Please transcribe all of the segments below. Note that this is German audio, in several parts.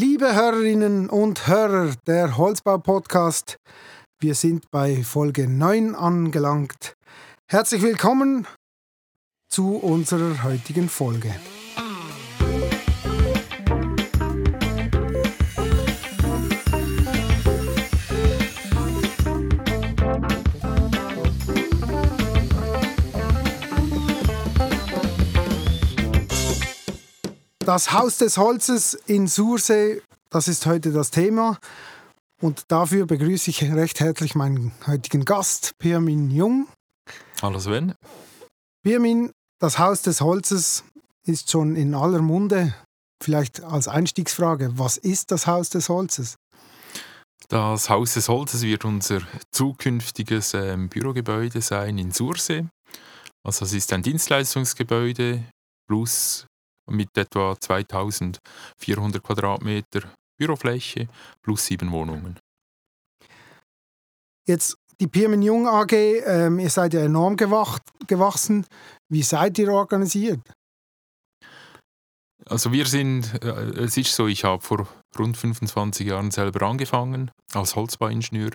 Liebe Hörerinnen und Hörer der Holzbau-Podcast, wir sind bei Folge 9 angelangt. Herzlich willkommen zu unserer heutigen Folge. Das Haus des Holzes in Sursee, das ist heute das Thema. Und dafür begrüße ich recht herzlich meinen heutigen Gast, Pirmin Jung. Hallo Sven. Pirmin, das Haus des Holzes ist schon in aller Munde. Vielleicht als Einstiegsfrage, was ist das Haus des Holzes? Das Haus des Holzes wird unser zukünftiges ähm, Bürogebäude sein in Sursee. Also es ist ein Dienstleistungsgebäude plus mit etwa 2400 Quadratmeter Bürofläche plus sieben Wohnungen. Jetzt die Pirmin Jung AG, ähm, ihr seid ja enorm gewach gewachsen. Wie seid ihr organisiert? Also wir sind, äh, es ist so, ich habe vor rund 25 Jahren selber angefangen als Holzbauingenieur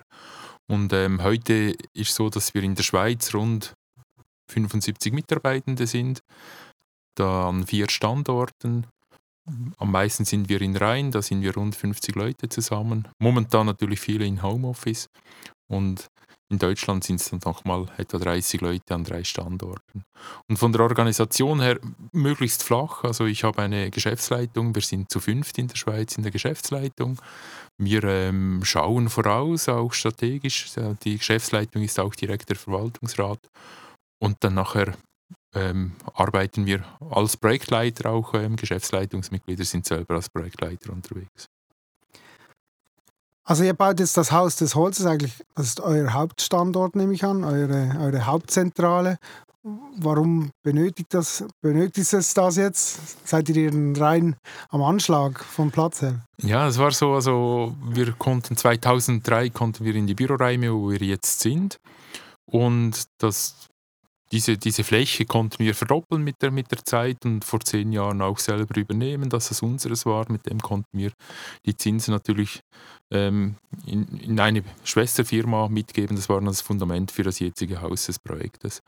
und ähm, heute ist so, dass wir in der Schweiz rund 75 Mitarbeitende sind da an vier Standorten. Am meisten sind wir in Rhein, da sind wir rund 50 Leute zusammen. Momentan natürlich viele in Homeoffice und in Deutschland sind es dann nochmal etwa 30 Leute an drei Standorten. Und von der Organisation her möglichst flach. Also ich habe eine Geschäftsleitung, wir sind zu fünft in der Schweiz in der Geschäftsleitung. Wir ähm, schauen voraus, auch strategisch. Die Geschäftsleitung ist auch direkt der Verwaltungsrat. Und dann nachher ähm, arbeiten wir als Projektleiter, auch ähm, Geschäftsleitungsmitglieder sind selber als Projektleiter unterwegs. Also ihr baut jetzt das Haus des Holzes eigentlich, das ist euer Hauptstandort, nehme ich an, eure, eure Hauptzentrale. Warum benötigt, das, benötigt es das jetzt? Seid ihr rein am Anschlag vom Platz her? Ja, es war so, also wir konnten 2003 konnten wir in die Büroräume, wo wir jetzt sind. Und das diese, diese Fläche konnten wir verdoppeln mit der, mit der Zeit und vor zehn Jahren auch selber übernehmen, dass es unseres war. Mit dem konnten wir die Zinsen natürlich ähm, in, in eine Schwesterfirma mitgeben. Das war das Fundament für das jetzige Haus des Projektes.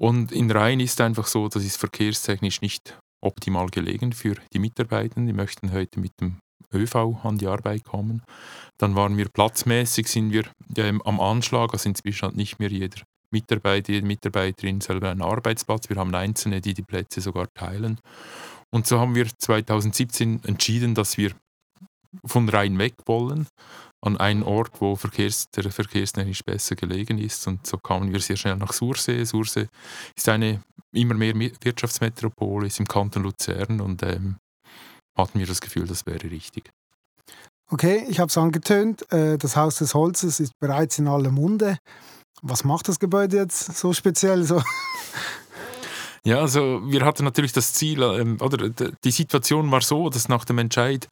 Und in Rhein ist einfach so, das ist verkehrstechnisch nicht optimal gelegen für die Mitarbeitenden. Die möchten heute mit dem ÖV an die Arbeit kommen. Dann waren wir platzmäßig, sind wir ähm, am Anschlag, also inzwischen hat nicht mehr jeder Mitarbeiter, jede Mitarbeiterin selber einen Arbeitsplatz. Wir haben Einzelne, die die Plätze sogar teilen. Und so haben wir 2017 entschieden, dass wir von Rhein weg wollen, an einen Ort, wo Verkehrs, der verkehrstechnisch besser gelegen ist. Und so kamen wir sehr schnell nach Sursee. Sursee ist eine immer mehr Wirtschaftsmetropole, ist im Kanton Luzern und ähm, hatten wir das Gefühl, das wäre richtig. Okay, ich habe es angetönt, äh, das Haus des Holzes ist bereits in aller Munde. Was macht das Gebäude jetzt so speziell? So? Ja, also wir hatten natürlich das Ziel, ähm, oder die Situation war so, dass nach dem Entscheid,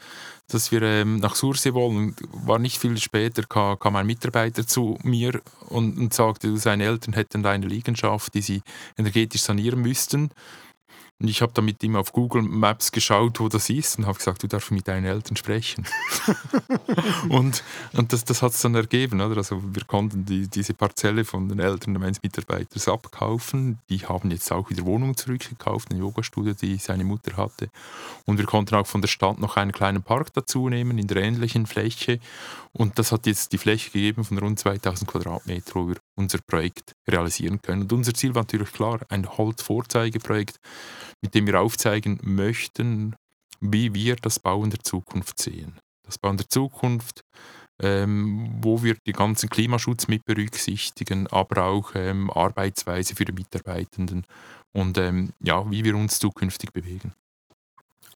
dass wir ähm, nach Sursee wollen, war nicht viel später, kam, kam ein Mitarbeiter zu mir und, und sagte, seine Eltern hätten eine Liegenschaft, die sie energetisch sanieren müssten. Und ich habe dann mit ihm auf Google Maps geschaut, wo das ist und habe gesagt, du darfst mit deinen Eltern sprechen. und und das, das hat es dann ergeben. Oder? Also wir konnten die, diese Parzelle von den Eltern meines Mitarbeiters abkaufen. Die haben jetzt auch wieder Wohnungen zurückgekauft, ein Yogastudio, die seine Mutter hatte. Und wir konnten auch von der Stadt noch einen kleinen Park dazu nehmen, in der ähnlichen Fläche. Und das hat jetzt die Fläche gegeben von rund 2000 Quadratmeter, wo wir unser Projekt realisieren können. Und unser Ziel war natürlich klar, ein Holz-Vorzeigeprojekt, mit dem wir aufzeigen möchten, wie wir das Bauen der Zukunft sehen. Das Bauen der Zukunft, ähm, wo wir den ganzen Klimaschutz mit berücksichtigen, aber auch ähm, Arbeitsweise für die Mitarbeitenden und ähm, ja, wie wir uns zukünftig bewegen.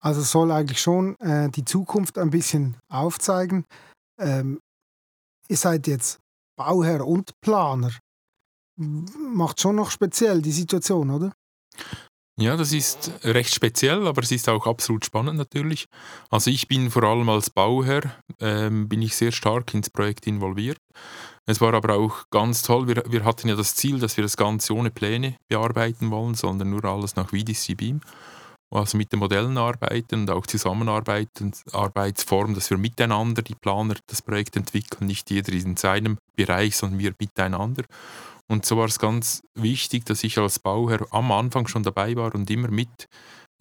Also soll eigentlich schon äh, die Zukunft ein bisschen aufzeigen. Ähm, ihr seid jetzt Bauherr und Planer. Macht schon noch speziell die Situation, oder? Ja, das ist recht speziell, aber es ist auch absolut spannend natürlich. Also ich bin vor allem als Bauherr, ähm, bin ich sehr stark ins Projekt involviert. Es war aber auch ganz toll, wir, wir hatten ja das Ziel, dass wir das Ganze ohne Pläne bearbeiten wollen, sondern nur alles nach VDC Beam. also mit den Modellen arbeiten und auch zusammenarbeiten, Arbeitsform, dass wir miteinander die Planer das Projekt entwickeln, nicht jeder in seinem Bereich, sondern wir miteinander. Und so war es ganz wichtig, dass ich als Bauherr am Anfang schon dabei war und immer mit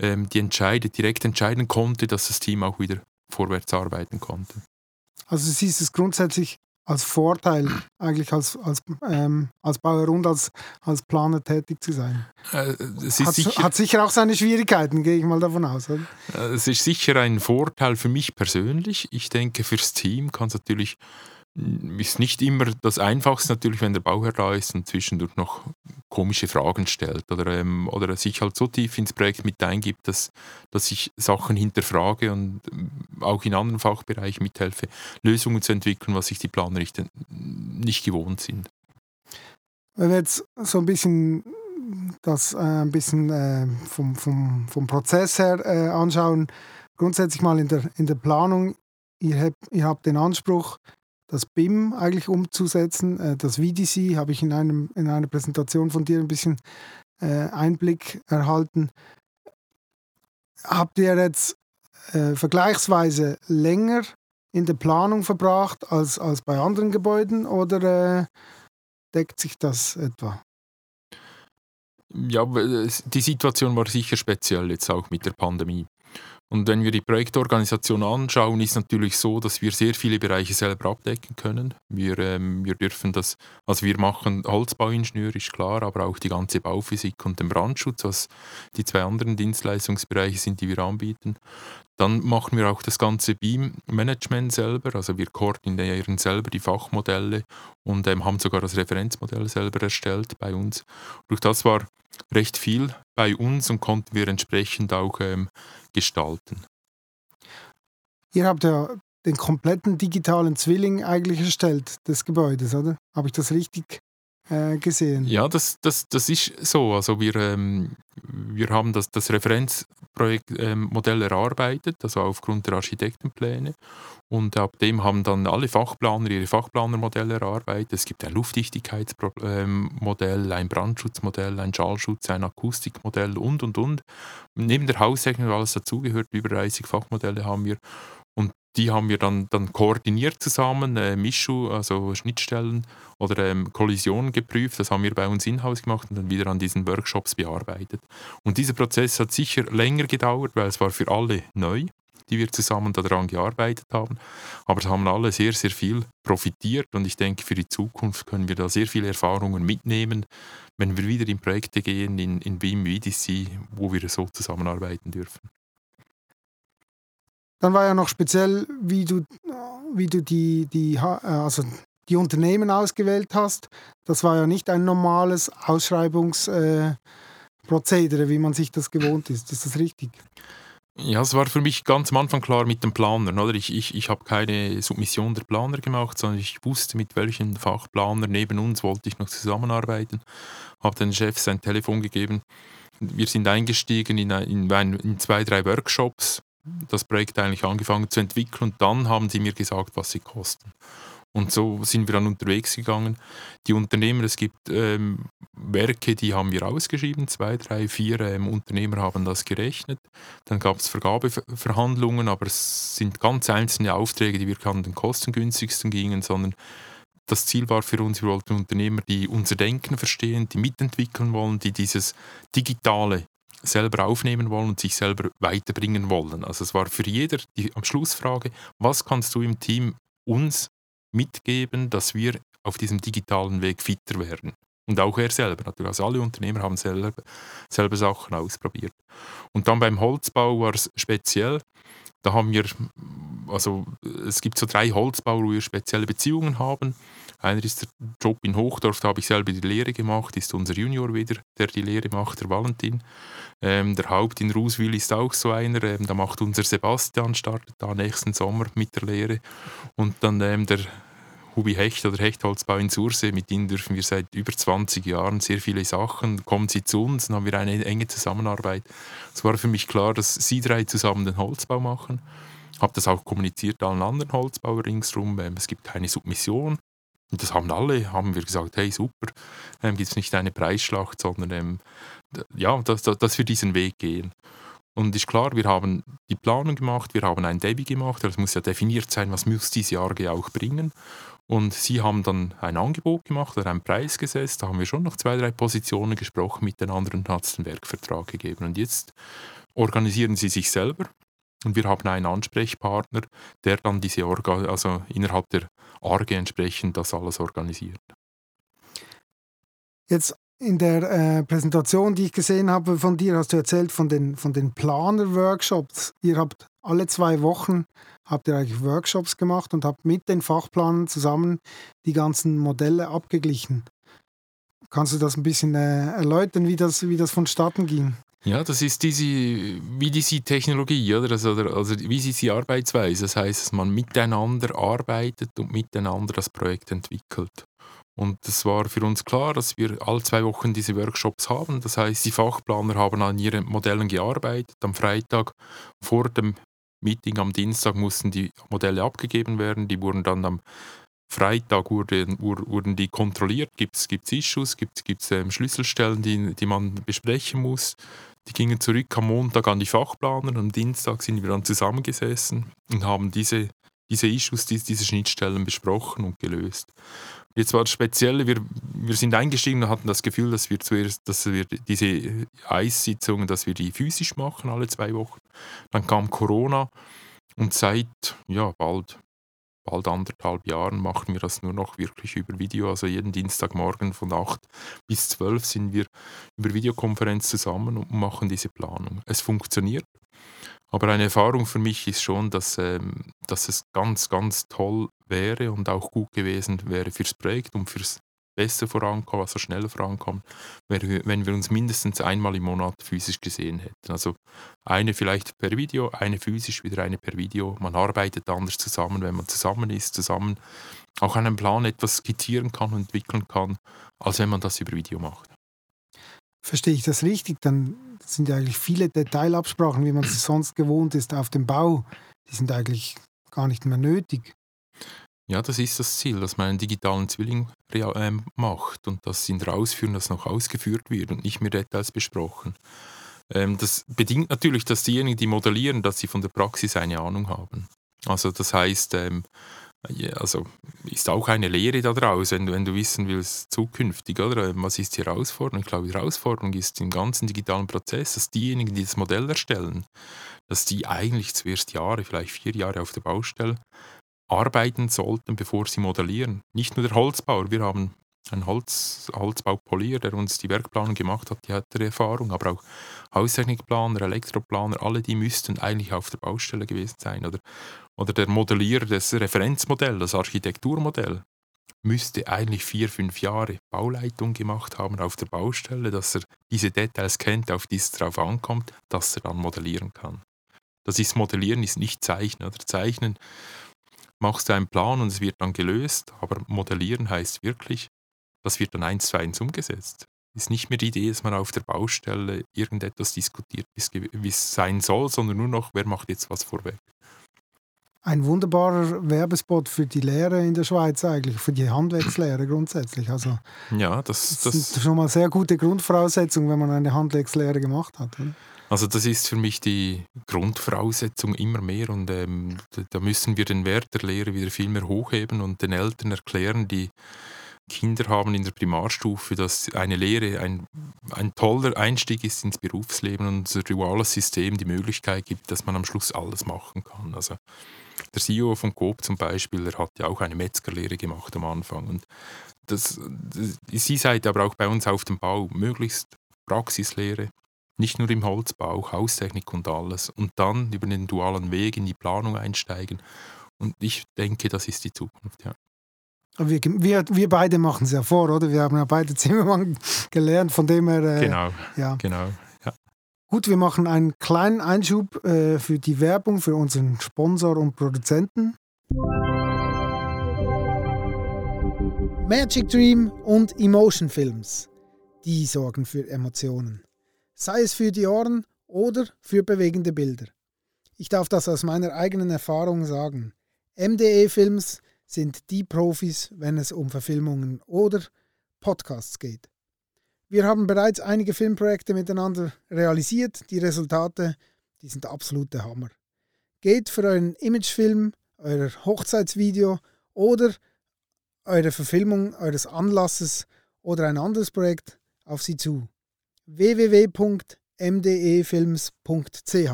ähm, die Entscheide direkt entscheiden konnte, dass das Team auch wieder vorwärts arbeiten konnte. Also siehst du es grundsätzlich als Vorteil, eigentlich als, als, ähm, als Bauer und als, als Planer tätig zu sein. Äh, hat, sicher, hat, sicher, auch seine Schwierigkeiten, gehe ich mal davon aus. Oder? Äh, es ist sicher ein Vorteil für mich persönlich. Ich denke, fürs Team kann es natürlich ist nicht immer das Einfachste natürlich, wenn der Bauherr da ist und zwischendurch noch komische Fragen stellt oder, ähm, oder sich halt so tief ins Projekt mit eingibt, dass, dass ich Sachen hinterfrage und ähm, auch in anderen Fachbereichen mithelfe, Lösungen zu entwickeln, was sich die Planer nicht, gewohnt sind. Wenn wir jetzt so ein bisschen das äh, ein bisschen äh, vom, vom, vom Prozess her äh, anschauen, grundsätzlich mal in der, in der Planung, ihr habt, ihr habt den Anspruch, das BIM eigentlich umzusetzen. Äh, das VDC habe ich in, einem, in einer Präsentation von dir ein bisschen äh, Einblick erhalten. Habt ihr jetzt äh, vergleichsweise länger in der Planung verbracht als, als bei anderen Gebäuden oder äh, deckt sich das etwa? Ja, die Situation war sicher speziell jetzt auch mit der Pandemie. Und wenn wir die Projektorganisation anschauen, ist natürlich so, dass wir sehr viele Bereiche selber abdecken können. Wir, ähm, wir dürfen das, also wir machen Holzbauingenieur, ist klar, aber auch die ganze Bauphysik und den Brandschutz, was die zwei anderen Dienstleistungsbereiche sind, die wir anbieten. Dann machen wir auch das ganze Beam-Management selber, also wir koordinieren selber die Fachmodelle und ähm, haben sogar das Referenzmodell selber erstellt bei uns. Durch das war recht viel bei uns und konnten wir entsprechend auch ähm, gestalten. Ihr habt ja den kompletten digitalen Zwilling eigentlich erstellt des Gebäudes, oder? Habe ich das richtig äh, gesehen? Ja, das, das, das ist so. Also wir, ähm, wir haben das, das Referenzprojektmodell ähm, erarbeitet, also aufgrund der Architektenpläne. Und ab dem haben dann alle Fachplaner ihre Fachplanermodelle erarbeitet. Es gibt ein Luftdichtigkeitsmodell, ein Brandschutzmodell, ein Schallschutz, ein Akustikmodell und, und, und. Neben der Haustechnik, alles dazugehört, über 30 Fachmodelle haben wir. Die haben wir dann, dann koordiniert zusammen, äh, Mischu, also Schnittstellen oder ähm, Kollisionen geprüft. Das haben wir bei uns in-house gemacht und dann wieder an diesen Workshops bearbeitet. Und dieser Prozess hat sicher länger gedauert, weil es war für alle neu die wir zusammen daran gearbeitet haben. Aber es haben alle sehr, sehr viel profitiert und ich denke, für die Zukunft können wir da sehr viele Erfahrungen mitnehmen, wenn wir wieder in Projekte gehen, in, in BIM, VDC, wo wir so zusammenarbeiten dürfen. Dann war ja noch speziell, wie du, wie du die, die, also die Unternehmen ausgewählt hast. Das war ja nicht ein normales Ausschreibungsprozedere, äh, wie man sich das gewohnt ist. Ist das richtig? Ja, es war für mich ganz am Anfang klar mit dem Planer. Oder? Ich, ich, ich habe keine Submission der Planer gemacht, sondern ich wusste, mit welchen Fachplaner neben uns wollte ich noch zusammenarbeiten. Habe den Chef sein Telefon gegeben. Wir sind eingestiegen in, in, in zwei, drei Workshops, das Projekt eigentlich angefangen zu entwickeln und dann haben sie mir gesagt, was sie kosten. Und so sind wir dann unterwegs gegangen. Die Unternehmer, es gibt ähm, Werke, die haben wir ausgeschrieben, zwei, drei, vier ähm, Unternehmer haben das gerechnet. Dann gab es Vergabeverhandlungen, aber es sind ganz einzelne Aufträge, die wir an den kostengünstigsten gingen, sondern das Ziel war für uns, wir wollten Unternehmer, die unser Denken verstehen, die mitentwickeln wollen, die dieses Digitale selber aufnehmen wollen und sich selber weiterbringen wollen. Also es war für jeder die am Schlussfrage, was kannst du im Team uns mitgeben, dass wir auf diesem digitalen Weg fitter werden. Und auch er selber natürlich. Also alle Unternehmer haben selber, selber Sachen ausprobiert. Und dann beim Holzbau war es speziell. Da haben wir, also es gibt so drei Holzbauer, wo wir spezielle Beziehungen haben. Einer ist der Job in Hochdorf, da habe ich selber die Lehre gemacht, ist unser Junior wieder, der die Lehre macht, der Valentin. Ähm, der Haupt in Ruswil ist auch so einer, ähm, da macht unser Sebastian, startet da nächsten Sommer mit der Lehre. Und dann ähm, der Hubi Hecht oder Hechtholzbau in Sursee, mit ihnen dürfen wir seit über 20 Jahren sehr viele Sachen. Kommen sie zu uns, dann haben wir eine enge Zusammenarbeit. Es war für mich klar, dass sie drei zusammen den Holzbau machen. Habe das auch kommuniziert allen anderen Holzbauern ringsherum. Ähm, es gibt keine Submission. Und das haben alle, haben wir gesagt, hey super, ähm, gibt es nicht eine Preisschlacht, sondern ähm, ja, dass, dass wir diesen Weg gehen. Und ist klar, wir haben die Planung gemacht, wir haben ein Debbie gemacht, es muss ja definiert sein, was muss diese ARGE auch bringen. Und sie haben dann ein Angebot gemacht oder einen Preis gesetzt. Da haben wir schon noch zwei, drei Positionen gesprochen miteinander und hat es den Werkvertrag gegeben. Und jetzt organisieren sie sich selber und wir haben einen Ansprechpartner, der dann diese Orga, also innerhalb der ARGE entsprechend das alles organisiert. Jetzt in der äh, Präsentation, die ich gesehen habe von dir, hast du erzählt von den, von den Planer-Workshops. Ihr habt alle zwei Wochen habt ihr eigentlich Workshops gemacht und habt mit den Fachplanern zusammen die ganzen Modelle abgeglichen. Kannst du das ein bisschen äh, erläutern, wie das, wie das vonstatten ging? Ja, das ist diese, wie diese Technologie, oder? Also, also wie ist die Arbeitsweise. Das heißt, dass man miteinander arbeitet und miteinander das Projekt entwickelt. Und es war für uns klar, dass wir alle zwei Wochen diese Workshops haben. Das heißt, die Fachplaner haben an ihren Modellen gearbeitet. Am Freitag vor dem Meeting am Dienstag mussten die Modelle abgegeben werden. Die wurden dann am Freitag wurden, wurden die kontrolliert. Gibt es Issues, gibt es ähm, Schlüsselstellen, die, die man besprechen muss. Die gingen zurück am Montag an die Fachplaner. Am Dienstag sind wir dann zusammengesessen und haben diese, diese Issues, diese, diese Schnittstellen besprochen und gelöst. Jetzt war das Spezielle, wir, wir sind eingestiegen und hatten das Gefühl, dass wir zuerst, dass wir diese Eissitzungen, dass wir die physisch machen, alle zwei Wochen. Dann kam Corona und seit ja, bald, bald anderthalb Jahren machen wir das nur noch wirklich über Video. Also jeden Dienstagmorgen von 8 bis 12 sind wir über Videokonferenz zusammen und machen diese Planung. Es funktioniert. Aber eine Erfahrung für mich ist schon, dass, ähm, dass es ganz, ganz toll wäre und auch gut gewesen wäre fürs Projekt und fürs besser vorankommen, also schneller vorankommen, wenn wir uns mindestens einmal im Monat physisch gesehen hätten. Also eine vielleicht per Video, eine physisch, wieder eine per Video. Man arbeitet anders zusammen, wenn man zusammen ist, zusammen auch einen Plan etwas skizzieren kann und entwickeln kann, als wenn man das über Video macht. Verstehe ich das richtig? Dann sind ja eigentlich viele Detailabsprachen, wie man es sonst gewohnt ist auf dem Bau, die sind eigentlich gar nicht mehr nötig. Ja, das ist das Ziel, dass man einen digitalen Zwilling äh, macht und das in der Ausführung das noch ausgeführt wird und nicht mehr Details besprochen. Ähm, das bedingt natürlich, dass diejenigen, die modellieren, dass sie von der Praxis eine Ahnung haben. Also das heißt, ähm, also ist auch eine Lehre daraus, wenn du, wenn du wissen willst, zukünftig, oder? Was ist die Herausforderung? Ich glaube, die Herausforderung ist im ganzen digitalen Prozess, dass diejenigen, die das Modell erstellen, dass die eigentlich zuerst Jahre, vielleicht vier Jahre auf der Baustelle arbeiten sollten, bevor sie modellieren. Nicht nur der Holzbauer, wir haben einen Holz, Holzbaupolier, der uns die Werkplanung gemacht hat, die hat die Erfahrung, aber auch Haustechnikplaner, Elektroplaner, alle die müssten eigentlich auf der Baustelle gewesen sein. Oder, oder der Modellierer, das Referenzmodell, das Architekturmodell, müsste eigentlich vier, fünf Jahre Bauleitung gemacht haben auf der Baustelle, dass er diese Details kennt, auf die es drauf ankommt, dass er dann modellieren kann. Das ist Modellieren, ist nicht Zeichnen. Oder Zeichnen machst du einen Plan und es wird dann gelöst, aber Modellieren heißt wirklich, das wird dann eins zu eins umgesetzt. Ist nicht mehr die Idee, dass man auf der Baustelle irgendetwas diskutiert, wie es sein soll, sondern nur noch, wer macht jetzt was vorweg. Ein wunderbarer Werbespot für die Lehre in der Schweiz eigentlich, für die Handwerkslehre grundsätzlich. Also ja, das, das, das sind schon mal sehr gute Grundvoraussetzungen, wenn man eine Handwerkslehre gemacht hat. Oder? Also das ist für mich die Grundvoraussetzung immer mehr und ähm, da müssen wir den Wert der Lehre wieder viel mehr hochheben und den Eltern erklären, die Kinder haben in der Primarstufe, dass eine Lehre ein, ein toller Einstieg ist ins Berufsleben und unser duales System die Möglichkeit gibt, dass man am Schluss alles machen kann. Also der CEO von Coop zum Beispiel, der hat ja auch eine Metzgerlehre gemacht am Anfang und das, das, sie seid aber auch bei uns auf dem Bau möglichst Praxislehre, nicht nur im Holzbau, Haustechnik und alles. Und dann über den dualen Weg in die Planung einsteigen. Und ich denke, das ist die Zukunft, ja. Wir, wir, wir beide machen es ja vor, oder? Wir haben ja beide Zimmermann gelernt, von dem her. Äh, genau. Ja. genau ja. Gut, wir machen einen kleinen Einschub äh, für die Werbung für unseren Sponsor und Produzenten. Magic Dream und Emotion Films. Die sorgen für Emotionen sei es für die Ohren oder für bewegende Bilder. Ich darf das aus meiner eigenen Erfahrung sagen. MDE-Films sind die Profis, wenn es um Verfilmungen oder Podcasts geht. Wir haben bereits einige Filmprojekte miteinander realisiert. Die Resultate die sind absolute Hammer. Geht für euren Imagefilm, euer Hochzeitsvideo oder eure Verfilmung eures Anlasses oder ein anderes Projekt auf sie zu. www.mdefilms.ch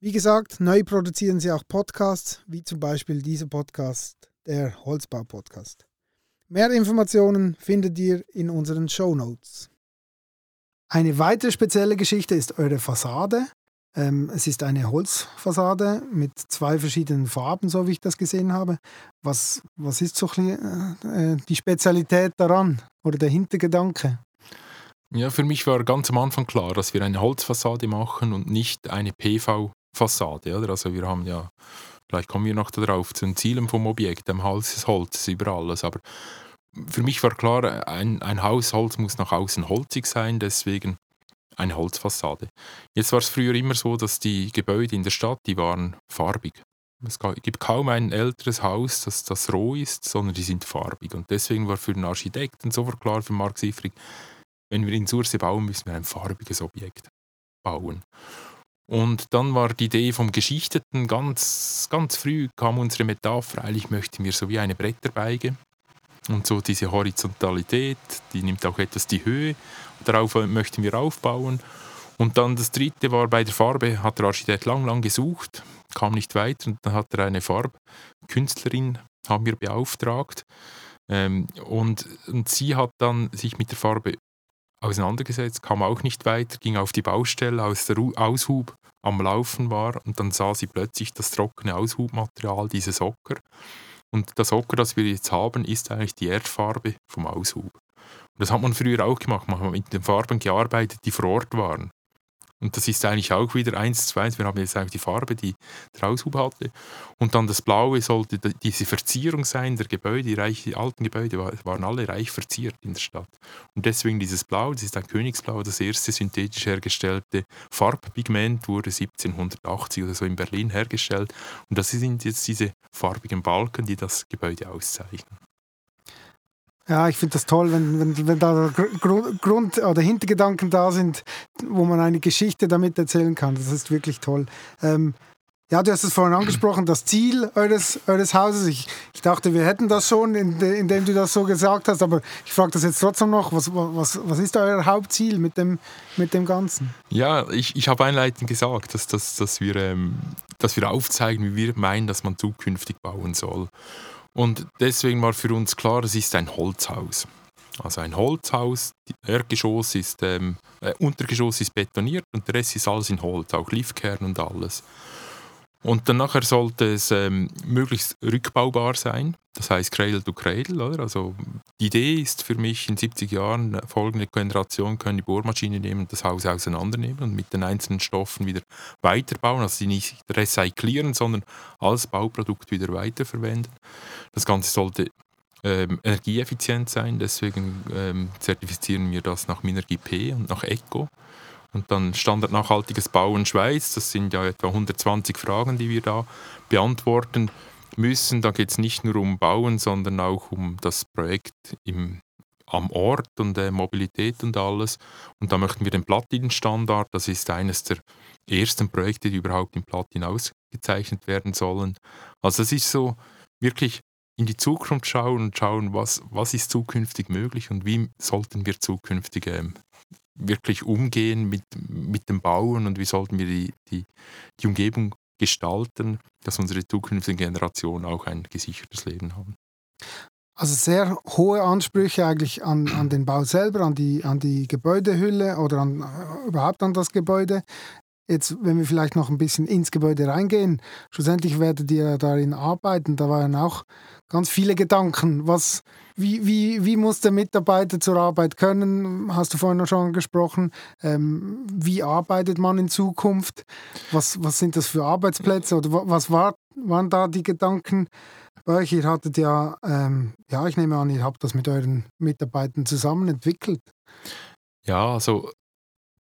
Wie gesagt, neu produzieren sie auch Podcasts, wie zum Beispiel dieser Podcast, der Holzbau-Podcast. Mehr Informationen findet ihr in unseren Show Notes. Eine weitere spezielle Geschichte ist eure Fassade. Ähm, es ist eine Holzfassade mit zwei verschiedenen Farben, so wie ich das gesehen habe. Was, was ist so bisschen, äh, die Spezialität daran oder der Hintergedanke? Ja, für mich war ganz am Anfang klar, dass wir eine Holzfassade machen und nicht eine PV-Fassade. Also wir haben ja, vielleicht kommen wir noch darauf, zu den Zielen vom Objekt, am Hals ist Holz über alles. Aber für mich war klar, ein, ein Hausholz muss nach außen holzig sein, deswegen eine Holzfassade. Jetzt war es früher immer so, dass die Gebäude in der Stadt, die waren farbig. Es gibt kaum ein älteres Haus, das, das roh ist, sondern die sind farbig. Und deswegen war für den Architekten sofort klar, für Marc Siefrig, wenn wir in Surse bauen, müssen wir ein farbiges Objekt bauen. Und dann war die Idee vom Geschichteten ganz, ganz früh kam unsere Metapher, eigentlich möchten wir so wie eine Bretterbeige und so diese Horizontalität, die nimmt auch etwas die Höhe. Darauf möchten wir aufbauen. Und dann das dritte war bei der Farbe, hat der Architekt lang, lang gesucht, kam nicht weiter und dann hat er eine Farbkünstlerin, haben wir beauftragt. Ähm, und, und sie hat dann sich mit der Farbe auseinandergesetzt, kam auch nicht weiter, ging auf die Baustelle, als der Aushub am Laufen war und dann sah sie plötzlich das trockene Aushubmaterial, diese Socker und das Ocker, das wir jetzt haben, ist eigentlich die Erdfarbe vom Aushub. Und das hat man früher auch gemacht. Man hat mit den Farben gearbeitet, die vor Ort waren. Und das ist eigentlich auch wieder eins zu eins. Wir haben jetzt eigentlich die Farbe, die der Aushub hatte. Und dann das Blaue sollte diese Verzierung sein der Gebäude. Die, reich, die alten Gebäude waren alle reich verziert in der Stadt. Und deswegen dieses Blau, das ist ein Königsblau, das erste synthetisch hergestellte Farbpigment, wurde 1780 oder so in Berlin hergestellt. Und das sind jetzt diese farbigen Balken, die das Gebäude auszeichnen. Ja, ich finde das toll, wenn, wenn, wenn da Grund, oder Hintergedanken da sind, wo man eine Geschichte damit erzählen kann. Das ist wirklich toll. Ähm, ja, du hast es vorhin angesprochen, das Ziel eures, eures Hauses. Ich, ich dachte, wir hätten das schon, indem in du das so gesagt hast, aber ich frage das jetzt trotzdem noch. Was, was, was ist euer Hauptziel mit dem, mit dem Ganzen? Ja, ich, ich habe einleitend gesagt, dass, dass, dass, wir, ähm, dass wir aufzeigen, wie wir meinen, dass man zukünftig bauen soll. Und deswegen war für uns klar, es ist ein Holzhaus. Also ein Holzhaus, Erdgeschoss ist, ähm, äh, Untergeschoss ist betoniert und der Rest ist alles in Holz, auch Liefkern und alles. Und dann nachher sollte es ähm, möglichst rückbaubar sein, das heißt Cradle to Cradle. Oder? Also die Idee ist für mich, in 70 Jahren, folgende Generation können die Bohrmaschine nehmen das Haus auseinandernehmen und mit den einzelnen Stoffen wieder weiterbauen, also sie nicht recyclieren, sondern als Bauprodukt wieder weiterverwenden. Das Ganze sollte ähm, energieeffizient sein, deswegen ähm, zertifizieren wir das nach Minergie P und nach ECO. Und dann Standard nachhaltiges Bauen Schweiz, das sind ja etwa 120 Fragen, die wir da beantworten müssen. Da geht es nicht nur um Bauen, sondern auch um das Projekt im, am Ort und äh, Mobilität und alles. Und da möchten wir den Platin-Standard, das ist eines der ersten Projekte, die überhaupt im Platin ausgezeichnet werden sollen. Also es ist so wirklich in die Zukunft schauen und schauen, was, was ist zukünftig möglich und wie sollten wir zukünftig ähm, wirklich umgehen mit, mit dem Bauen und wie sollten wir die, die, die Umgebung gestalten, dass unsere zukünftigen Generationen auch ein gesichertes Leben haben. Also sehr hohe Ansprüche eigentlich an, an den Bau selber, an die, an die Gebäudehülle oder an, äh, überhaupt an das Gebäude. Jetzt, wenn wir vielleicht noch ein bisschen ins Gebäude reingehen, schlussendlich werdet ihr darin arbeiten. Da waren auch ganz viele Gedanken. Was, wie, wie, wie muss der Mitarbeiter zur Arbeit können? Hast du vorhin schon angesprochen. Ähm, wie arbeitet man in Zukunft? Was, was sind das für Arbeitsplätze? Oder was war, waren da die Gedanken bei euch? Ihr hattet ja, ähm, ja, ich nehme an, ihr habt das mit euren Mitarbeitern zusammen entwickelt. Ja, also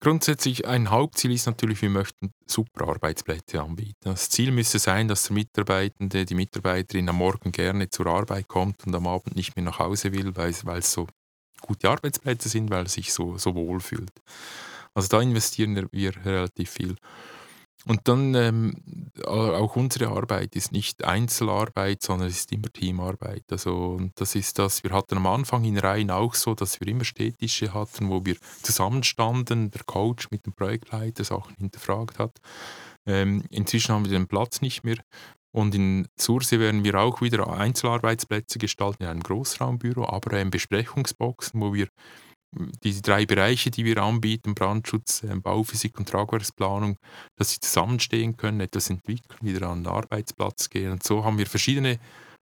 Grundsätzlich ein Hauptziel ist natürlich, wir möchten super Arbeitsplätze anbieten. Das Ziel müsste sein, dass der Mitarbeitende, die Mitarbeiterin am Morgen gerne zur Arbeit kommt und am Abend nicht mehr nach Hause will, weil, weil es so gute Arbeitsplätze sind, weil er sich so, so wohl fühlt. Also da investieren wir relativ viel. Und dann ähm, auch unsere Arbeit ist nicht Einzelarbeit, sondern es ist immer Teamarbeit. Also und das ist das, wir hatten am Anfang in Reihen auch so, dass wir immer Städtische hatten, wo wir zusammenstanden, der Coach mit dem Projektleiter Sachen hinterfragt hat. Ähm, inzwischen haben wir den Platz nicht mehr. Und in Sursee werden wir auch wieder Einzelarbeitsplätze gestalten in einem Großraumbüro, aber in Besprechungsboxen, wo wir diese drei Bereiche, die wir anbieten, Brandschutz, ähm, Bauphysik und Tragwerksplanung, dass sie zusammenstehen können, etwas entwickeln, wieder an den Arbeitsplatz gehen. Und so haben wir verschiedene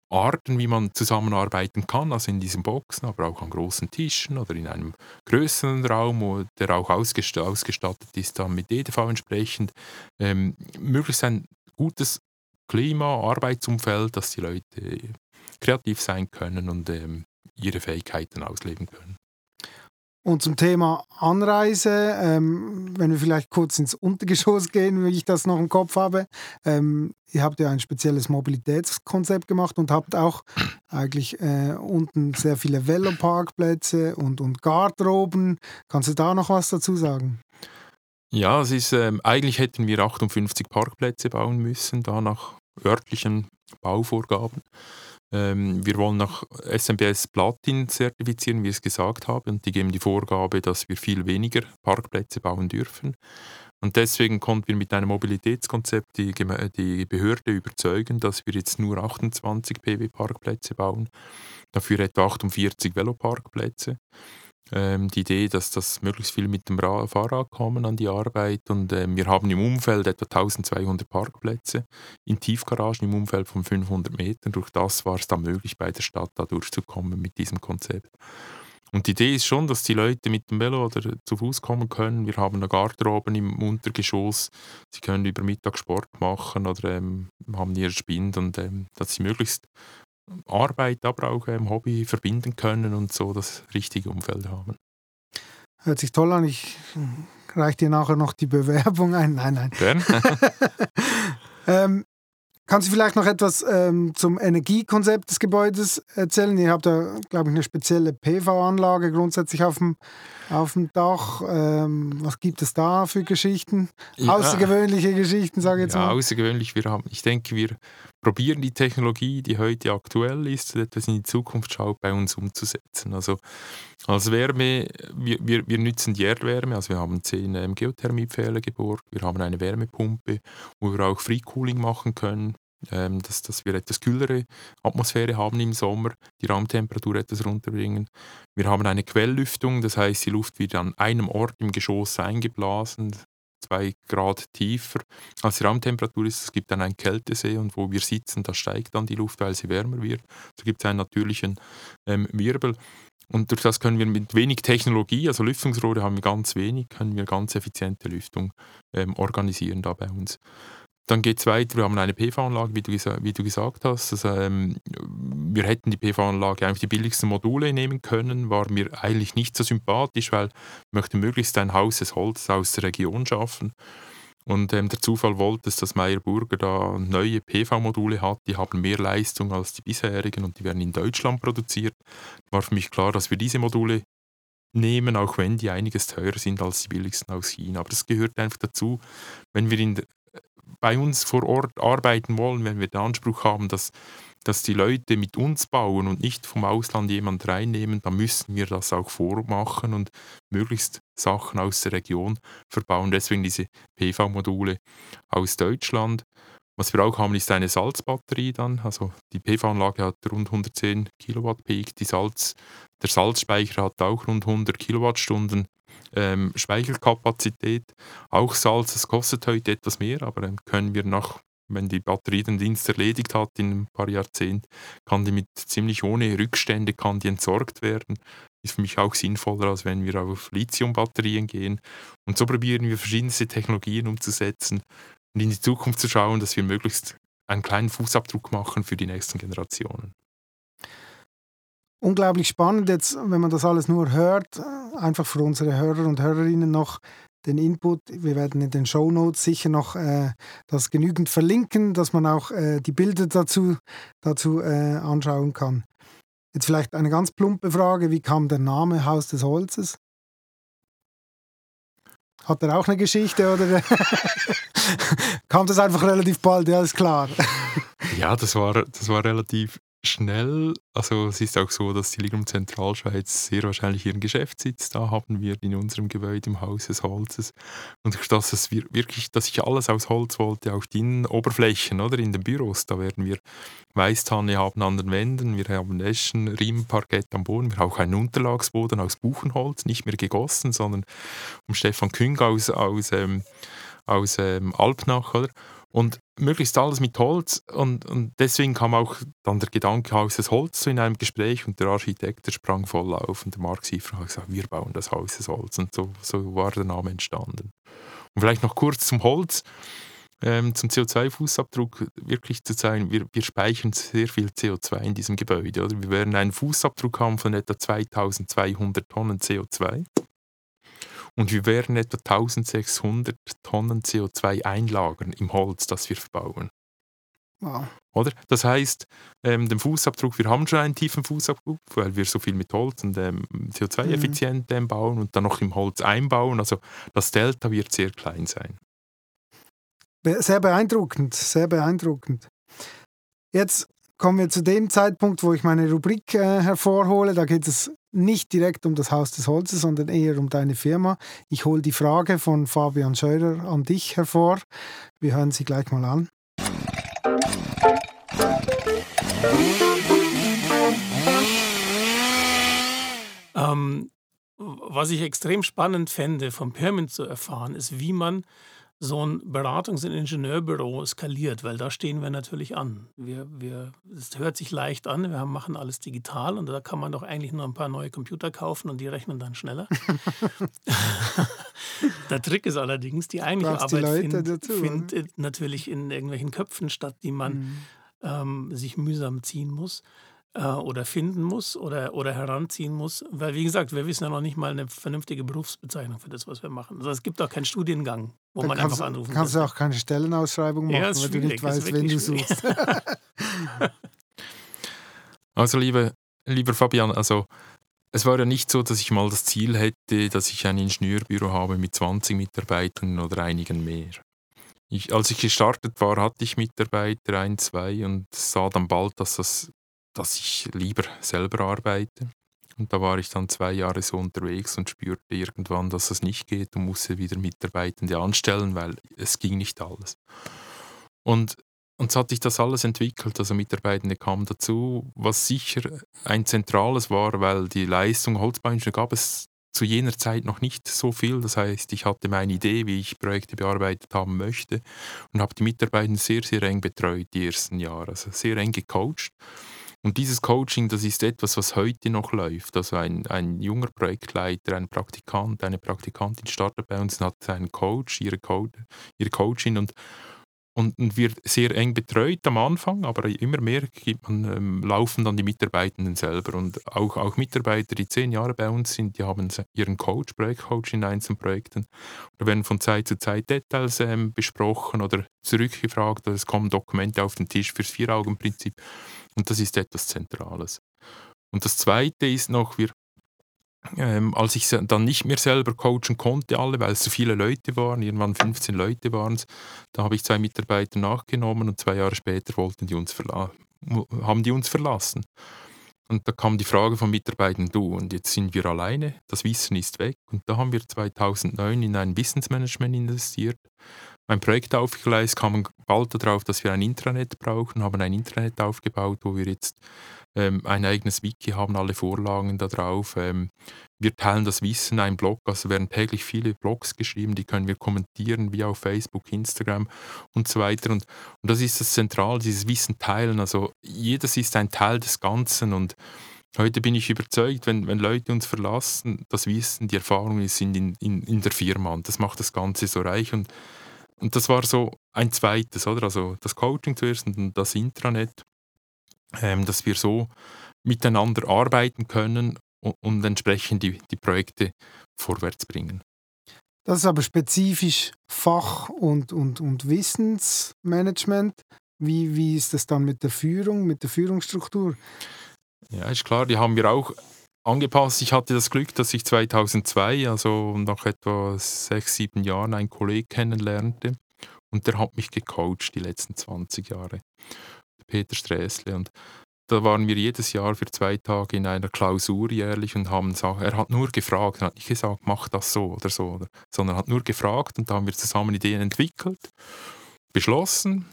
Arten, wie man zusammenarbeiten kann, also in diesen Boxen, aber auch an großen Tischen oder in einem größeren Raum, der auch ausgestattet ist dann mit EDV entsprechend. Ähm, möglichst ein gutes Klima, Arbeitsumfeld, dass die Leute kreativ sein können und ähm, ihre Fähigkeiten ausleben können. Und zum Thema Anreise, ähm, wenn wir vielleicht kurz ins Untergeschoss gehen, wie ich das noch im Kopf habe. Ähm, ihr habt ja ein spezielles Mobilitätskonzept gemacht und habt auch eigentlich äh, unten sehr viele Veloparkplätze und, und Garderoben. Kannst du da noch was dazu sagen? Ja, es ist, ähm, eigentlich hätten wir 58 Parkplätze bauen müssen, da nach örtlichen Bauvorgaben. Ähm, wir wollen nach SMBS Platin zertifizieren, wie ich es gesagt habe, und die geben die Vorgabe, dass wir viel weniger Parkplätze bauen dürfen. Und deswegen konnten wir mit einem Mobilitätskonzept die, die Behörde überzeugen, dass wir jetzt nur 28 PW-Parkplätze bauen, dafür etwa 48 Veloparkplätze ähm, die Idee, dass das möglichst viel mit dem Ra Fahrrad kommen an die Arbeit und ähm, wir haben im Umfeld etwa 1200 Parkplätze in Tiefgaragen im Umfeld von 500 Metern. Durch das war es dann möglich, bei der Stadt da durchzukommen mit diesem Konzept. Und die Idee ist schon, dass die Leute mit dem Velo oder zu Fuß kommen können. Wir haben eine Garderobe im Untergeschoss. Sie können über Mittag Sport machen oder ähm, haben ihr Spind und ähm, dass sie möglichst Arbeit, aber auch ähm, Hobby verbinden können und so das richtige Umfeld haben. Hört sich toll an. Ich reiche dir nachher noch die Bewerbung ein. Nein, nein. Gern. ähm, Kannst du vielleicht noch etwas ähm, zum Energiekonzept des Gebäudes erzählen? Ihr habt da, glaube ich, eine spezielle PV-Anlage grundsätzlich auf dem, auf dem Dach. Ähm, was gibt es da für Geschichten? Ja. Außergewöhnliche Geschichten, sage ich jetzt ja, mal. außergewöhnlich. Wir haben, ich denke, wir probieren die Technologie, die heute aktuell ist, etwas in die Zukunft schaut, bei uns umzusetzen. Also als Wärme, wir, wir, wir nützen die Erdwärme, also wir haben zehn ähm, Geothermiepfähle geborgt, wir haben eine Wärmepumpe, wo wir auch Free Cooling machen können, ähm, dass, dass wir etwas kühlere Atmosphäre haben im Sommer, die Raumtemperatur etwas runterbringen. Wir haben eine Quelllüftung, das heißt, die Luft wird an einem Ort im Geschoss eingeblasen, zwei Grad tiefer als die Raumtemperatur ist. Es gibt dann einen Kältesee und wo wir sitzen, da steigt dann die Luft, weil sie wärmer wird. So gibt es einen natürlichen ähm, Wirbel. Und durch das können wir mit wenig Technologie, also Lüftungsrohre haben wir ganz wenig, können wir ganz effiziente Lüftung ähm, organisieren da bei uns. Dann geht es weiter, wir haben eine PV-Anlage, wie, wie, du gesagt hast. Also, ähm, wir hätten die PV-Anlage einfach die billigsten Module nehmen können, war mir eigentlich nicht so sympathisch, weil ich möchte möglichst ein Haus des Holz aus der Region schaffen. Und ähm, der Zufall wollte es, dass Meyer Burger da neue PV-Module hat, die haben mehr Leistung als die bisherigen und die werden in Deutschland produziert. War für mich klar, dass wir diese Module nehmen, auch wenn die einiges teurer sind als die billigsten aus China. Aber das gehört einfach dazu, wenn wir in, bei uns vor Ort arbeiten wollen, wenn wir den Anspruch haben, dass, dass die Leute mit uns bauen und nicht vom Ausland jemand reinnehmen, dann müssen wir das auch vormachen und möglichst Sachen aus der Region verbauen. Deswegen diese PV-Module aus Deutschland. Was wir auch haben, ist eine Salzbatterie dann. Also die PV-Anlage hat rund 110 Kilowatt Peak. Die Salz, der Salzspeicher hat auch rund 100 Kilowattstunden ähm, Speicherkapazität. Auch Salz, das kostet heute etwas mehr, aber dann können wir nach, wenn die Batterie den Dienst erledigt hat in ein paar Jahrzehnten, kann die mit ziemlich ohne Rückstände kann die entsorgt werden. Ist für mich auch sinnvoller, als wenn wir auf Lithium-Batterien gehen. Und so probieren wir verschiedenste Technologien umzusetzen und in die Zukunft zu schauen, dass wir möglichst einen kleinen Fußabdruck machen für die nächsten Generationen unglaublich spannend jetzt, wenn man das alles nur hört, einfach für unsere Hörer und Hörerinnen noch den Input. Wir werden in den Show Notes sicher noch äh, das genügend verlinken, dass man auch äh, die Bilder dazu, dazu äh, anschauen kann. Jetzt vielleicht eine ganz plumpe Frage, wie kam der Name Haus des Holzes? Hat er auch eine Geschichte oder kam das einfach relativ bald? Ja, ist klar. ja, das war, das war relativ schnell. Also es ist auch so, dass die Ligum Zentralschweiz sehr wahrscheinlich ihren Geschäftssitz da haben wir in unserem Gebäude im Haus des Holzes. Und dass es wirklich, dass ich alles aus Holz wollte, auch die Innenoberflächen oder in den Büros, da werden wir Weißtanne haben an den Wänden, wir haben Eschen, Riemenparkett am Boden, wir haben auch einen Unterlagsboden aus Buchenholz, nicht mehr gegossen, sondern um Stefan Küng aus, aus, ähm, aus ähm, Alpnach, oder? Und möglichst alles mit Holz. Und, und deswegen kam auch dann der Gedanke Haus des Holz in einem Gespräch und der Architekt der sprang voll auf und der Mark Siefer hat gesagt, wir bauen das Haus des Holz. Und so, so war der Name entstanden. Und vielleicht noch kurz zum Holz. Ähm, zum CO2-Fußabdruck wirklich zu zeigen, wir, wir speichern sehr viel CO2 in diesem Gebäude. Oder? Wir werden einen Fußabdruck haben von etwa 2200 Tonnen CO2. Und wir werden etwa 1600 Tonnen CO2 einlagern im Holz, das wir verbauen. Wow. Oder? Das heißt, ähm, den Fußabdruck, wir haben schon einen tiefen Fußabdruck, weil wir so viel mit Holz und ähm, CO2-effizient mhm. bauen und dann noch im Holz einbauen. Also das Delta wird sehr klein sein. Sehr beeindruckend, sehr beeindruckend. Jetzt kommen wir zu dem Zeitpunkt, wo ich meine Rubrik äh, hervorhole. Da geht es nicht direkt um das Haus des Holzes, sondern eher um deine Firma. Ich hole die Frage von Fabian Scheurer an dich hervor. Wir hören sie gleich mal an. Ähm, was ich extrem spannend fände, vom Pyramid zu erfahren, ist, wie man so ein Beratungs- und Ingenieurbüro skaliert, weil da stehen wir natürlich an. Wir, wir, es hört sich leicht an, wir machen alles digital und da kann man doch eigentlich nur ein paar neue Computer kaufen und die rechnen dann schneller. Der Trick ist allerdings, die eigentliche Arbeit findet find natürlich in irgendwelchen Köpfen statt, die man mhm. ähm, sich mühsam ziehen muss äh, oder finden muss oder, oder heranziehen muss. Weil, wie gesagt, wir wissen ja noch nicht mal eine vernünftige Berufsbezeichnung für das, was wir machen. Also es gibt auch keinen Studiengang, wo Dann man einfach anrufen kann. Kannst du auch keine Stellenausschreibung machen, ja, weil du nicht weißt, wen du suchst. also, liebe, lieber Fabian, also es war ja nicht so, dass ich mal das Ziel hätte, dass ich ein Ingenieurbüro habe mit 20 Mitarbeitern oder einigen mehr. Ich, als ich gestartet war, hatte ich Mitarbeiter, ein, zwei, und sah dann bald, dass das dass ich lieber selber arbeite. Und da war ich dann zwei Jahre so unterwegs und spürte irgendwann, dass es nicht geht und musste wieder Mitarbeitende anstellen, weil es ging nicht alles. Und, so hat sich das alles entwickelt. Also Mitarbeitende kamen dazu, was sicher ein zentrales war, weil die Leistung Holzbauingenieur gab es zu jener Zeit noch nicht so viel. Das heißt, ich hatte meine Idee, wie ich Projekte bearbeitet haben möchte und habe die Mitarbeitenden sehr, sehr eng betreut die ersten Jahre, also sehr eng gecoacht. Und dieses Coaching, das ist etwas, was heute noch läuft. Also ein, ein junger Projektleiter, ein Praktikant, eine Praktikantin startet bei uns und hat einen Coach, ihre, Co ihre Coachin und, und, und wird sehr eng betreut am Anfang, aber immer mehr gibt man, ähm, laufen dann die Mitarbeitenden selber. Und auch, auch Mitarbeiter, die zehn Jahre bei uns sind, die haben ihren Coach, Projektcoach in einzelnen Projekten. Da werden von Zeit zu Zeit Details ähm, besprochen oder zurückgefragt. Es kommen Dokumente auf den Tisch fürs Vier-Augen-Prinzip. Und das ist etwas Zentrales. Und das Zweite ist noch, wir, ähm, als ich dann nicht mehr selber coachen konnte, alle, weil es so viele Leute waren, irgendwann 15 Leute waren es, da habe ich zwei Mitarbeiter nachgenommen und zwei Jahre später wollten die uns haben die uns verlassen. Und da kam die Frage von Mitarbeitern, du, und jetzt sind wir alleine, das Wissen ist weg. Und da haben wir 2009 in ein Wissensmanagement investiert, mein Projekt aufgeleistet, kamen bald darauf, dass wir ein Intranet brauchen, haben ein Intranet aufgebaut, wo wir jetzt ähm, ein eigenes Wiki haben, alle Vorlagen da drauf. Ähm, wir teilen das Wissen, ein Blog, also werden täglich viele Blogs geschrieben, die können wir kommentieren, wie auf Facebook, Instagram und so weiter. Und, und das ist das Zentrale, dieses Wissen teilen. Also jedes ist ein Teil des Ganzen und Heute bin ich überzeugt, wenn, wenn Leute uns verlassen, das Wissen, die Erfahrungen sind in, in, in der Firma und das macht das Ganze so reich. Und und das war so ein zweites, oder? Also das Coaching zuerst und das Intranet, ähm, dass wir so miteinander arbeiten können und, und entsprechend die, die Projekte vorwärts bringen. Das ist aber spezifisch Fach- und, und, und Wissensmanagement. Wie, wie ist das dann mit der Führung, mit der Führungsstruktur? Ja, ist klar, die haben wir auch angepasst. Ich hatte das Glück, dass ich 2002, also nach etwa sechs, sieben Jahren, einen Kollegen kennenlernte und der hat mich gecoacht die letzten 20 Jahre. Peter Sträßle. Und da waren wir jedes Jahr für zwei Tage in einer Klausur jährlich und haben gesagt, er hat nur gefragt, er hat nicht gesagt, mach das so oder so, sondern hat nur gefragt und da haben wir zusammen Ideen entwickelt, beschlossen.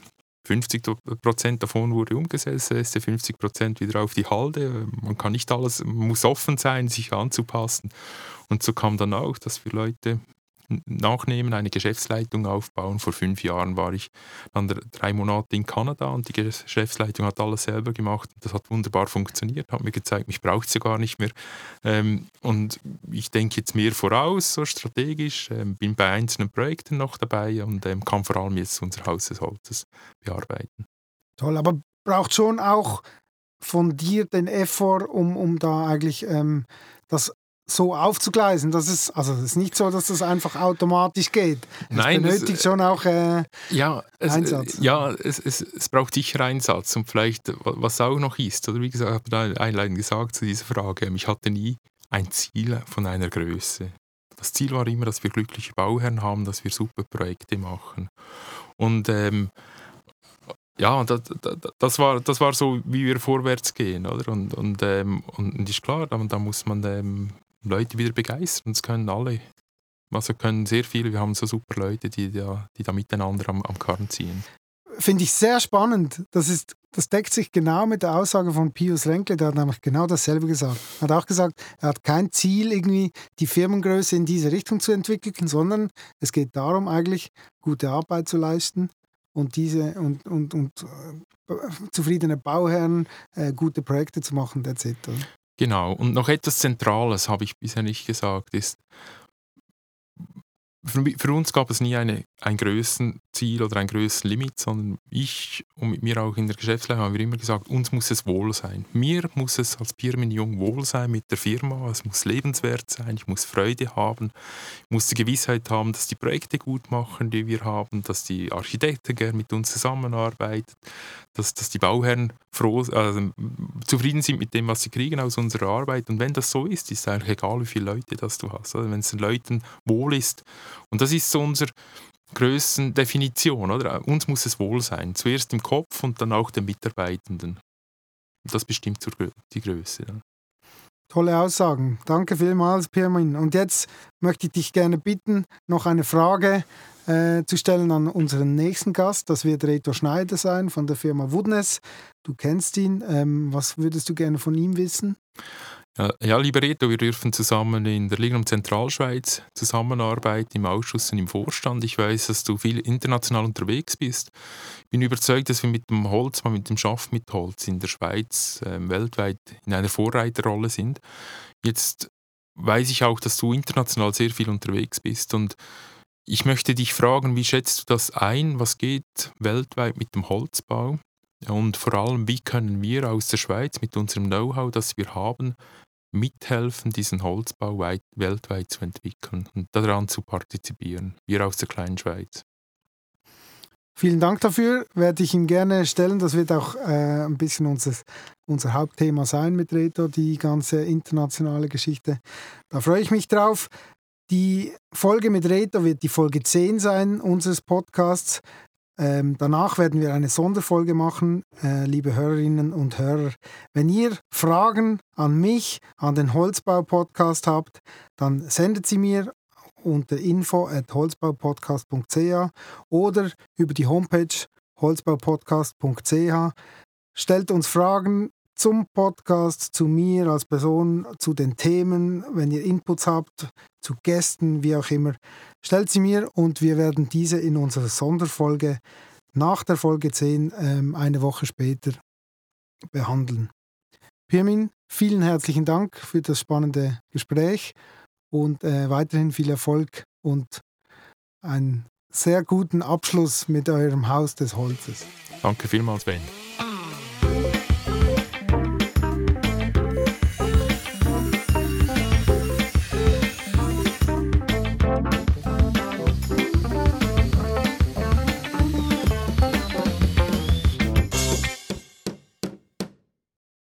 50 Prozent davon wurde umgesetzt, 50 Prozent wieder auf die Halde. Man kann nicht alles, man muss offen sein, sich anzupassen. Und so kam dann auch, dass wir Leute nachnehmen, eine Geschäftsleitung aufbauen. Vor fünf Jahren war ich dann drei Monate in Kanada und die Geschäftsleitung hat alles selber gemacht. Das hat wunderbar funktioniert, hat mir gezeigt, mich braucht sie gar nicht mehr. Ähm, und ich denke jetzt mehr voraus, so strategisch, ähm, bin bei einzelnen Projekten noch dabei und ähm, kann vor allem jetzt unser Haus des Holzes bearbeiten. Toll, aber braucht schon auch von dir den Effort, um, um da eigentlich ähm, das so aufzugleisen. Das ist, also es ist nicht so, dass das einfach automatisch geht. Es Nein, benötigt es, schon auch äh, ja, es, Einsatz. Ja, es, es, es braucht sicher Einsatz. Und vielleicht, was auch noch ist, oder wie gesagt, ich habe einleitend gesagt zu dieser Frage, ich hatte nie ein Ziel von einer Größe. Das Ziel war immer, dass wir glückliche Bauherren haben, dass wir super Projekte machen. Und ähm, ja, das, das, war, das war so, wie wir vorwärts gehen, oder? Und, und, ähm, und ist klar, da, da muss man ähm, Leute wieder begeistern. Das können alle. Also können sehr viele. Wir haben so super Leute, die da, die da miteinander am, am Karren ziehen. Finde ich sehr spannend. Das, ist, das deckt sich genau mit der Aussage von Pius Renkle. Der hat nämlich genau dasselbe gesagt. Er hat auch gesagt, er hat kein Ziel, irgendwie die Firmengröße in diese Richtung zu entwickeln, sondern es geht darum, eigentlich gute Arbeit zu leisten und diese und, und, und äh, zufriedene Bauherren, äh, gute Projekte zu machen, etc. Genau. Und noch etwas Zentrales habe ich bisher nicht gesagt, ist, für, für, uns gab es nie eine, ein Größenziel oder ein Größenlimit, sondern ich und mit mir auch in der Geschäftsleitung haben wir immer gesagt, uns muss es wohl sein. Mir muss es als Pirmin Jung wohl sein mit der Firma, es muss lebenswert sein, ich muss Freude haben, ich muss die Gewissheit haben, dass die Projekte gut machen, die wir haben, dass die Architekten gerne mit uns zusammenarbeiten, dass, dass die Bauherren froh, also, zufrieden sind mit dem, was sie kriegen aus unserer Arbeit. Und wenn das so ist, ist es eigentlich egal, wie viele Leute das du hast. Also wenn es den Leuten wohl ist. Und das ist so unsere Größendefinition. Oder? Uns muss es wohl sein. Zuerst im Kopf und dann auch den Mitarbeitenden. Das bestimmt die Größe. Ja. Tolle Aussagen. Danke vielmals, Pirmin. Und jetzt möchte ich dich gerne bitten, noch eine Frage äh, zu stellen an unseren nächsten Gast. Das wird Reto Schneider sein von der Firma Woodness. Du kennst ihn. Ähm, was würdest du gerne von ihm wissen? Ja, lieber Reto, wir dürfen zusammen in der Liga Zentralschweiz zusammenarbeiten, im Ausschuss und im Vorstand. Ich weiß, dass du viel international unterwegs bist. Ich bin überzeugt, dass wir mit dem Holz, mit dem Schaff mit Holz in der Schweiz äh, weltweit in einer Vorreiterrolle sind. Jetzt weiß ich auch, dass du international sehr viel unterwegs bist und ich möchte dich fragen, wie schätzt du das ein? Was geht weltweit mit dem Holzbau? Und vor allem, wie können wir aus der Schweiz mit unserem Know-how, das wir haben, mithelfen, diesen Holzbau weit, weltweit zu entwickeln und daran zu partizipieren, wir aus der kleinen Schweiz? Vielen Dank dafür, werde ich ihm gerne stellen. Das wird auch äh, ein bisschen unser, unser Hauptthema sein mit Reto, die ganze internationale Geschichte. Da freue ich mich drauf. Die Folge mit Reto wird die Folge 10 sein unseres Podcasts. Ähm, danach werden wir eine Sonderfolge machen, äh, liebe Hörerinnen und Hörer. Wenn ihr Fragen an mich, an den Holzbau-Podcast habt, dann sendet sie mir unter info.holzbaupodcast.ch oder über die Homepage holzbaupodcast.ch. Stellt uns Fragen, zum Podcast, zu mir als Person, zu den Themen. Wenn ihr Inputs habt, zu Gästen, wie auch immer, stellt sie mir und wir werden diese in unserer Sonderfolge nach der Folge 10 ähm, eine Woche später behandeln. Pirmin, vielen herzlichen Dank für das spannende Gespräch und äh, weiterhin viel Erfolg und einen sehr guten Abschluss mit eurem Haus des Holzes. Danke vielmals, Ben.